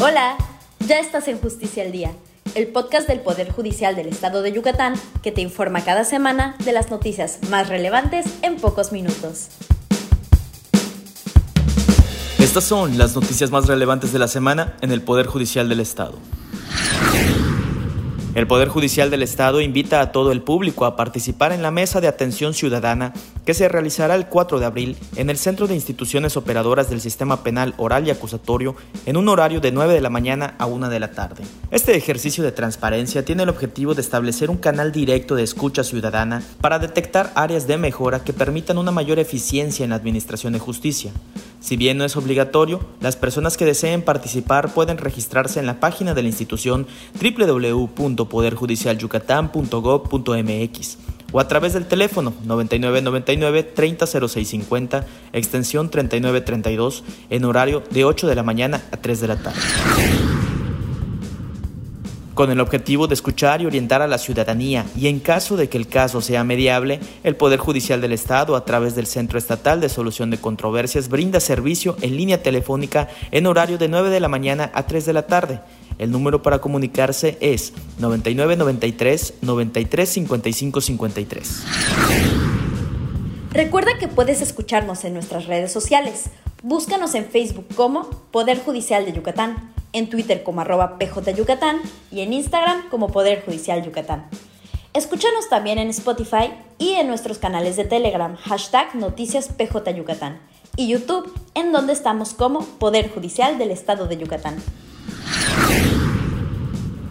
Hola, ya estás en Justicia al Día, el podcast del Poder Judicial del Estado de Yucatán que te informa cada semana de las noticias más relevantes en pocos minutos. Estas son las noticias más relevantes de la semana en el Poder Judicial del Estado. El Poder Judicial del Estado invita a todo el público a participar en la mesa de atención ciudadana que se realizará el 4 de abril en el Centro de Instituciones Operadoras del Sistema Penal Oral y Acusatorio en un horario de 9 de la mañana a 1 de la tarde. Este ejercicio de transparencia tiene el objetivo de establecer un canal directo de escucha ciudadana para detectar áreas de mejora que permitan una mayor eficiencia en la administración de justicia. Si bien no es obligatorio, las personas que deseen participar pueden registrarse en la página de la institución www.poderjudicialyucatán.gov.mx o a través del teléfono 9999 300650 extensión 3932 en horario de 8 de la mañana a 3 de la tarde con el objetivo de escuchar y orientar a la ciudadanía y en caso de que el caso sea mediable, el Poder Judicial del Estado a través del Centro Estatal de Solución de Controversias brinda servicio en línea telefónica en horario de 9 de la mañana a 3 de la tarde. El número para comunicarse es 9993 93 55 53. Recuerda que puedes escucharnos en nuestras redes sociales. Búscanos en Facebook como Poder Judicial de Yucatán en Twitter como arroba PJ Yucatán y en Instagram como Poder Judicial Yucatán. Escúchanos también en Spotify y en nuestros canales de Telegram, hashtag Noticias Yucatán y YouTube, en donde estamos como Poder Judicial del Estado de Yucatán.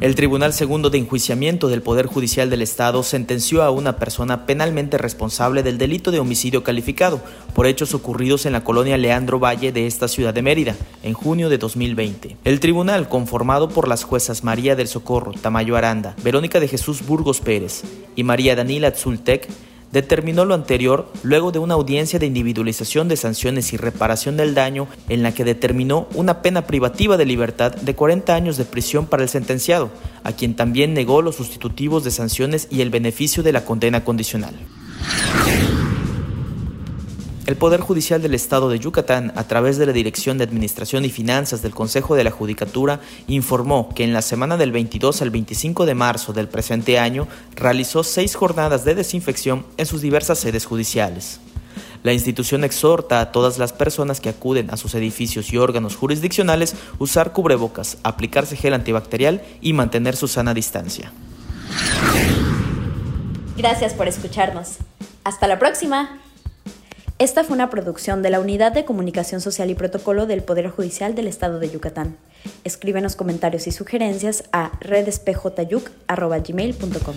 El Tribunal Segundo de Enjuiciamiento del Poder Judicial del Estado sentenció a una persona penalmente responsable del delito de homicidio calificado por hechos ocurridos en la colonia Leandro Valle de esta ciudad de Mérida en junio de 2020. El tribunal, conformado por las juezas María del Socorro Tamayo Aranda, Verónica de Jesús Burgos Pérez y María Danila Tzultec, determinó lo anterior luego de una audiencia de individualización de sanciones y reparación del daño en la que determinó una pena privativa de libertad de 40 años de prisión para el sentenciado, a quien también negó los sustitutivos de sanciones y el beneficio de la condena condicional. El Poder Judicial del Estado de Yucatán, a través de la Dirección de Administración y Finanzas del Consejo de la Judicatura, informó que en la semana del 22 al 25 de marzo del presente año realizó seis jornadas de desinfección en sus diversas sedes judiciales. La institución exhorta a todas las personas que acuden a sus edificios y órganos jurisdiccionales usar cubrebocas, aplicarse gel antibacterial y mantener su sana distancia. Gracias por escucharnos. Hasta la próxima. Esta fue una producción de la Unidad de Comunicación Social y Protocolo del Poder Judicial del Estado de Yucatán. Escríbenos comentarios y sugerencias a redespjyuc.gmail.com.